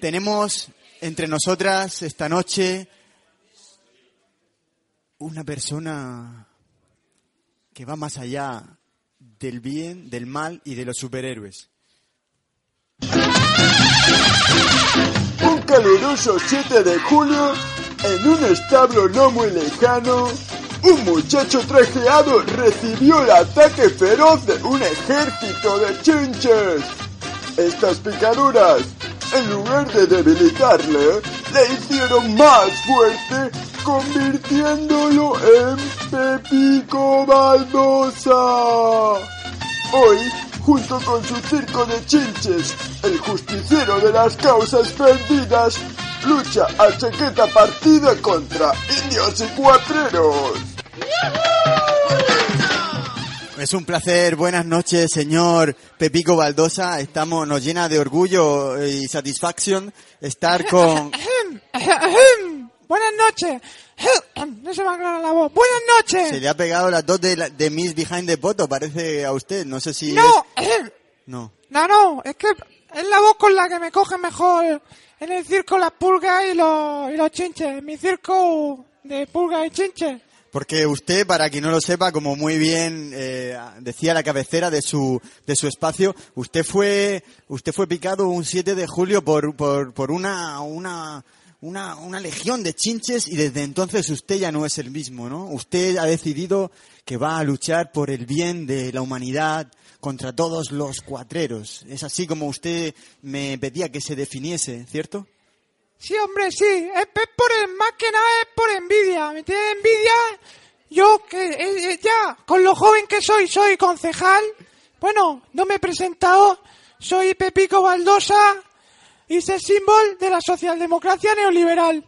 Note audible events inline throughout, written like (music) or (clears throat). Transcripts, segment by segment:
Tenemos entre nosotras esta noche una persona que va más allá del bien, del mal y de los superhéroes. Un caluroso 7 de julio, en un establo no muy lejano, un muchacho trajeado recibió el ataque feroz de un ejército de chinches. Estas picaduras, en lugar de debilitarle, le hicieron más fuerte, convirtiéndolo en Pepico Baldosa. Hoy, junto con su circo de chinches, el justiciero de las causas perdidas, lucha a chaqueta partida contra indios y cuatreros. Es un placer, buenas noches, señor Pepico Baldosa. Estamos, nos llena de orgullo y satisfacción estar con. (laughs) Buenas noches. No se me aclara la voz. Buenas noches. Se le ha pegado las dos de, la- de Miss Behind the Poto, parece a usted. No sé si. No, es- No. no, no, es que es la voz con la que me coge mejor en el circo las pulgas y los, y los chinches. Mi circo de pulgas y chinches. Porque usted, para quien no lo sepa, como muy bien eh, decía la cabecera de su, de su espacio, usted fue, usted fue picado un 7 de julio por, por, por una, una, una, una legión de chinches y desde entonces usted ya no es el mismo, ¿no? Usted ha decidido que va a luchar por el bien de la humanidad contra todos los cuatreros. Es así como usted me pedía que se definiese, ¿cierto? Sí, hombre, sí. Es, por el, más que nada es por envidia. ¿Me tiene envidia? Yo, que eh, eh, ya, con lo joven que soy, soy concejal. Bueno, no me he presentado. Soy Pepico Baldosa y sé símbolo de la socialdemocracia neoliberal.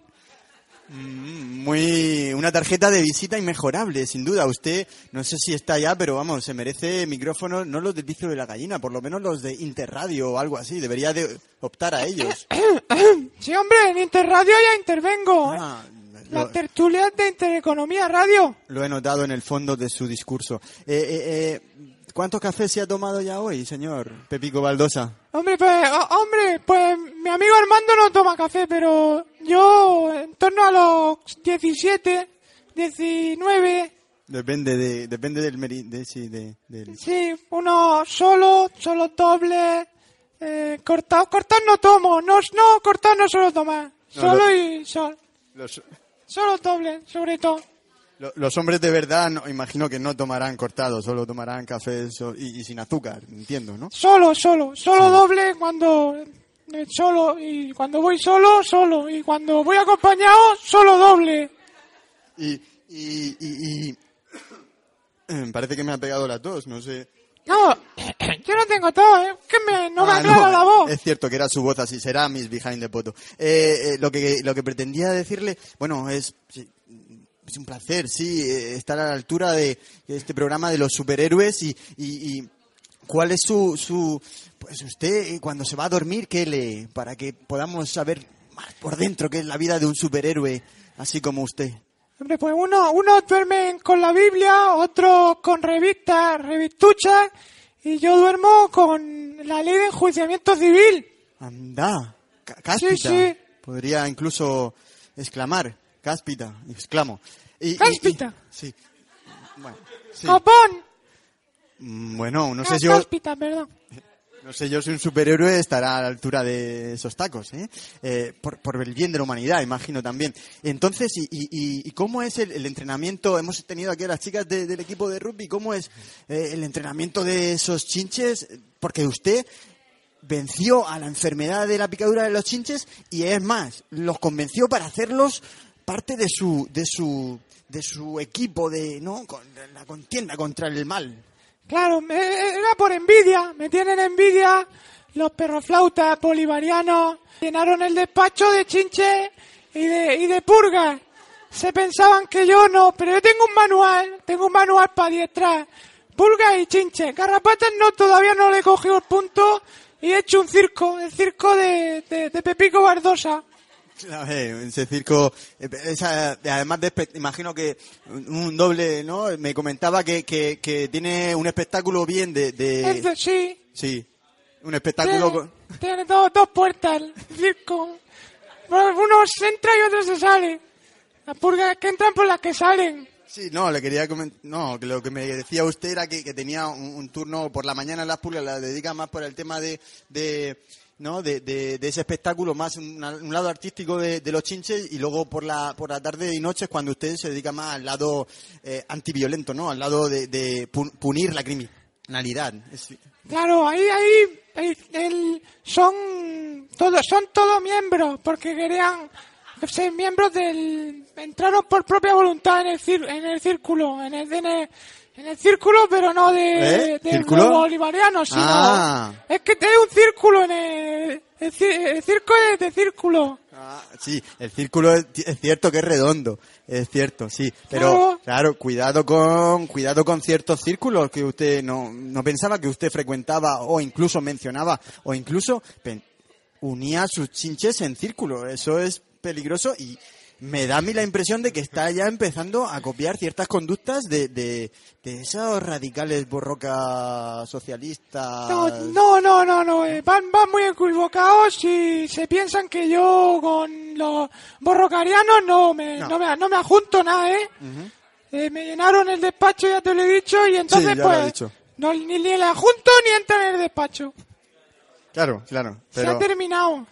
Muy, una tarjeta de visita inmejorable, sin duda. Usted, no sé si está ya, pero vamos, se merece micrófonos, no los del vicio de la gallina, por lo menos los de Interradio o algo así. Debería de optar a ellos. (coughs) Sí, hombre, en Interradio ya intervengo. ¿eh? Ah, Las lo, tertulias de Intereconomía Radio. lo he notado en el fondo de su discurso. Eh, eh, eh, ¿Cuántos cafés se ha tomado ya hoy, señor Pepico Baldosa? Hombre, pues, o- hombre, pues mi amigo Armando no toma café, pero yo en torno a los 17, 19, Depende de, depende del meri- de, sí, de, del- sí, uno solo, solo doble, eh, cortado, cortado no tomo, no, no, cortado no suelo tomar, No, solo lo- y solo, los, solo doble, sobre todo. Lo- los hombres de verdad, no, imagino que no tomarán cortado, solo tomarán café so- y, y sin azúcar, entiendo, ¿no? Solo, solo, solo doble cuando eh, solo y cuando voy solo, solo y cuando voy acompañado, solo doble. Y, y, y, y- (clears throat) parece que me ha pegado la tos, no sé. No, (clears throat) yo no tengo todo, ¿eh? Que me, no me Ah, aclara la voz. Es cierto que era su voz así, será Miss Behind the Poto. Eh, eh, lo, que, lo que pretendía decirle, bueno, es, es un placer, sí, eh, estar a la altura de este programa de los superhéroes y, y, y cuál es su, su, pues usted eh, cuando se va a dormir, ¿qué lee? Para que podamos saber más por dentro qué es la vida de un superhéroe, así como usted. Hombre, pues uno, uno duerme con la Biblia, otro con revistas, revistuchas, y yo duermo con la ley de enjuiciamiento civil. Anda, cáspita. Sí, sí. Podría incluso exclamar, cáspita, exclamo. Y- y- y- Cáspita. sí. Bueno, sí. ¡Copón! Mm, Bueno, no Ah, sé yo, cáspita, perdón. no sé yo si un superhéroe estará a la altura de esos tacos, ¿eh? Eh, por, por el bien de la humanidad, imagino también. Entonces, ¿y, y- y- y cómo es el, el entrenamiento? Hemos tenido aquí a las chicas de- del equipo de rugby, ¿cómo es eh, el entrenamiento de esos chinches? Porque usted venció a la enfermedad de la picadura de los chinches y es más, los convenció para hacerlos parte de su, de su, de su equipo de, ¿no? Con la contienda contra el mal. Claro, era por envidia, me tienen envidia los perroflautas bolivarianos llenaron el despacho de chinches y de, y de purgas. Se pensaban que yo no, pero yo tengo un manual, tengo un manual para adiestrar. Pulgas y chinches. Garrapatas no, todavía no le he cogido el punto y he hecho un circo, el circo de, de, de Pepico Bardosa. (laughs) Ver, ese circo, eh, esa- además de, imagino que un doble, ¿no? Me comentaba que, que, que tiene un espectáculo bien de, de- sí, sí, un espectáculo tiene, con- tiene dos, dos puertas el circo. Bueno, Unos entra y otros se sale. Las purgas que entran por las que salen. Sí, no, le quería comentar, no, que lo que me decía usted era que, que tenía un, un turno por la mañana en las pulgas, la dedica más por el tema de, de ¿no? De, de- de ese espectáculo, más un, lado artístico de, los chinches y luego por la, por la tarde y noche cuando usted se dedica más al lado eh, antiviolento, ¿no? Al lado de, de pu- punir la criminalidad. Claro, ahí, ahí, ahí, son todos, son todos miembros, porque querían ser miembros del, entraron por propia voluntad en el, en el círculo, en el, en el, en el círculo, pero no de, ¿Eh? de ¿Círculo? bolivariano, sino, Ah. es que es un círculo en el, el, ci- el circo es de círculo. Ah, sí, el círculo es, es cierto que es redondo, es cierto, sí, pero Claro. claro, cuidado con cuidado con ciertos círculos que usted no, no pensaba que usted frecuentaba o incluso mencionaba o incluso unía sus chinches en círculo, eso es peligroso y me da a mí la impresión de que está ya empezando a copiar ciertas conductas de, de, de esos radicales borrocas socialistas. No, no, no, no, no, eh, van, van muy equivocados y se piensan que yo con los borrocarianos no me, No. no. me, no me adjunto nada, ¿eh? Eh, Me llenaron el despacho, ya te lo he dicho, y entonces pues no, ni, ni le adjunto ni entra en el despacho. Claro, claro, Se ha terminado.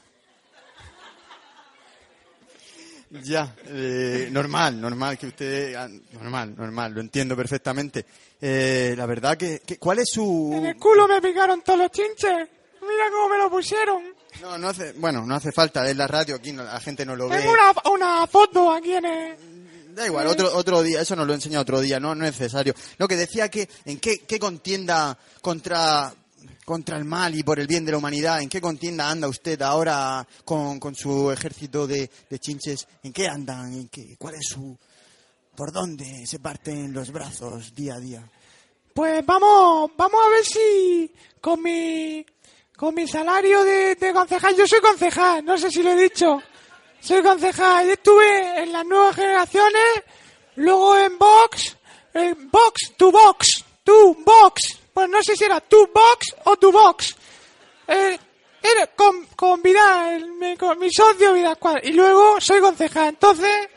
Ya, eh, normal, normal que usted, ah, normal, normal, lo entiendo perfectamente. Eh, la verdad que, que- ¿cuál es En su? el culo me picaron todos los chinches. Mira cómo me lo pusieron. No, no hace, bueno, no hace falta, es la radio aquí, no- la gente no lo ve. Tengo una, una foto aquí en el... Da igual, otro, otro día, eso nos lo enseña otro día, no, no es necesario. Lo que decía que, ¿en qué, qué contienda contra, contra el mal y por el bien de la humanidad? ¿En qué contienda anda usted ahora con, con su ejército de, de chinches? ¿En qué andan? ¿En qué, ¿Cuál es su, por dónde se parten los brazos día a día? Pues vamos, vamos a ver si con mi, con mi salario de, de concejal, yo soy concejal, no sé si lo he dicho, soy concejal, yo estuve en las nuevas generaciones, luego en Vox, en Vox, tu Vox, tu Vox, pues no sé si era tu Vox o tu Vox, eh, era con, con Vidal, mi, con mi socio Vidal Cuadra, y luego soy concejal, entonces,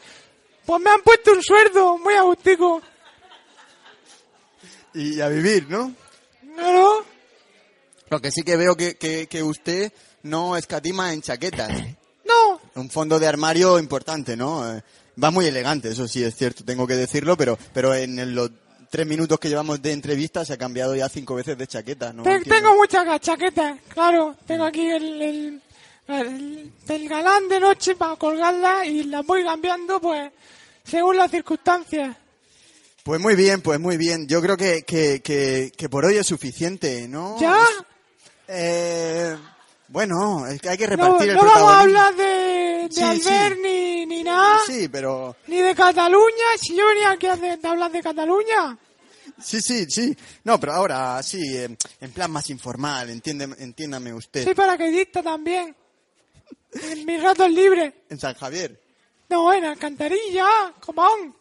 pues me han puesto un sueldo muy agustico, Y a vivir, ¿no? claro. Lo que sí que veo que, que, que usted no escatima en chaquetas. No, Un fondo de armario importante, ¿no? Eh, Va muy elegante, eso sí es cierto, tengo que decirlo, pero, pero en el- los tres minutos que llevamos de entrevista se ha cambiado ya cinco veces de chaqueta, ¿no? Te- tengo muchas chaquetas, claro. Tengo aquí el, el, el- el galán de noche para colgarla y las voy cambiando, pues, según las circunstancias. Pues muy bien, pues muy bien. Yo creo que, que, que, que por hoy es suficiente, ¿no? ¿Ya? Eh, bueno, es que hay que No, repartir el no vamos a protagonismo. hablar de, de Sí, Albert sí. Sí, pero... ni de Cataluña. Si yo venía aquí a hablar de Cataluña. Sí, sí, sí. No, pero ahora sí, en plan más informal, entiende, entiéndame usted. Soy paracaidista también. En mis ratos libres. En San Javier. No, en Alcantarilla, comón.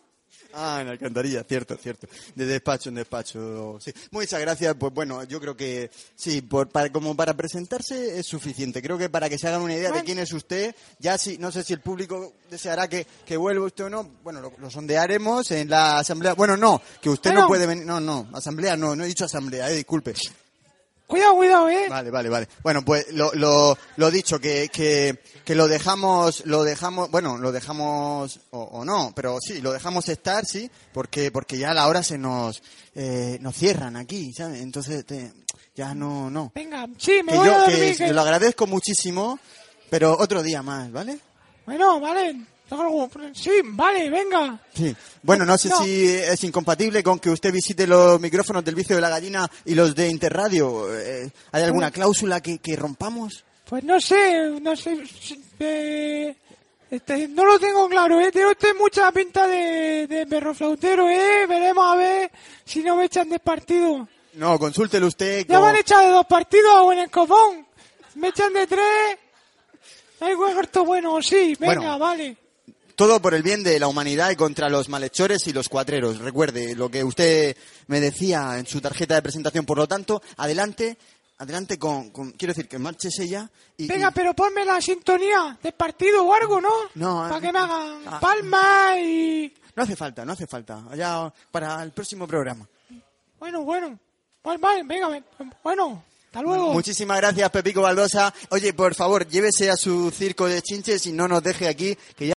Ah, en Alcantarilla, cierto, cierto. De despacho en despacho, sí. Muchas gracias, pues bueno, yo creo que sí, por, para, como para presentarse es suficiente. Creo que para que se hagan una idea de quién es usted, ya sí, no sé si el público deseará que, que vuelva usted o no, bueno, lo, lo sondearemos en la asamblea. Bueno, no, que usted no puede venir, no, no, asamblea no, no he dicho asamblea, eh, disculpe. Cuidado, cuidado, eh. Vale, vale, vale. Bueno, pues lo, lo, lo dicho, que, que, que lo dejamos, lo dejamos, bueno, lo dejamos, o, o no, pero sí, lo dejamos estar, sí, porque, porque ya a la hora se nos, eh, nos cierran aquí, ¿sabes? Entonces, te- ya no, no. Venga, sí, me Que voy a yo, dormir. que que- lo agradezco muchísimo, pero otro día más, ¿vale? Bueno, vale. Sí, vale, venga. Sí. Bueno, no sé No. si es incompatible con que usted visite los micrófonos del vicio de la gallina y los de Interradio. Eh, ¿Hay alguna cláusula que, que rompamos? Pues no sé, no sé. eh, este, no lo tengo claro, ¿eh? Tiene usted mucha pinta de, de perro flautero, ¿eh? Veremos a ver si no me echan de partido. No, consúltelo usted. Ya con- me han echado de dos partidos en el copón. Me echan de tres. Hay huerto bueno, sí, venga, Bueno. vale. Todo por el bien de la humanidad y contra los malhechores y los cuatreros. Recuerde lo que usted me decía en su tarjeta de presentación. Por lo tanto, adelante, adelante con, con- quiero decir, que márchese ya. Y, Venga, y- pero ponme la sintonía de partido o algo, ¿no? No, Para eh, que me hagan ah. palmas y... No hace falta, no hace falta. Allá para el próximo programa. Bueno, bueno. Vale, vale, venga, ven. bueno, hasta luego. Muchísimas gracias, Pepico Baldosa. Oye, por favor, llévese a su circo de chinches y no nos deje aquí, que ya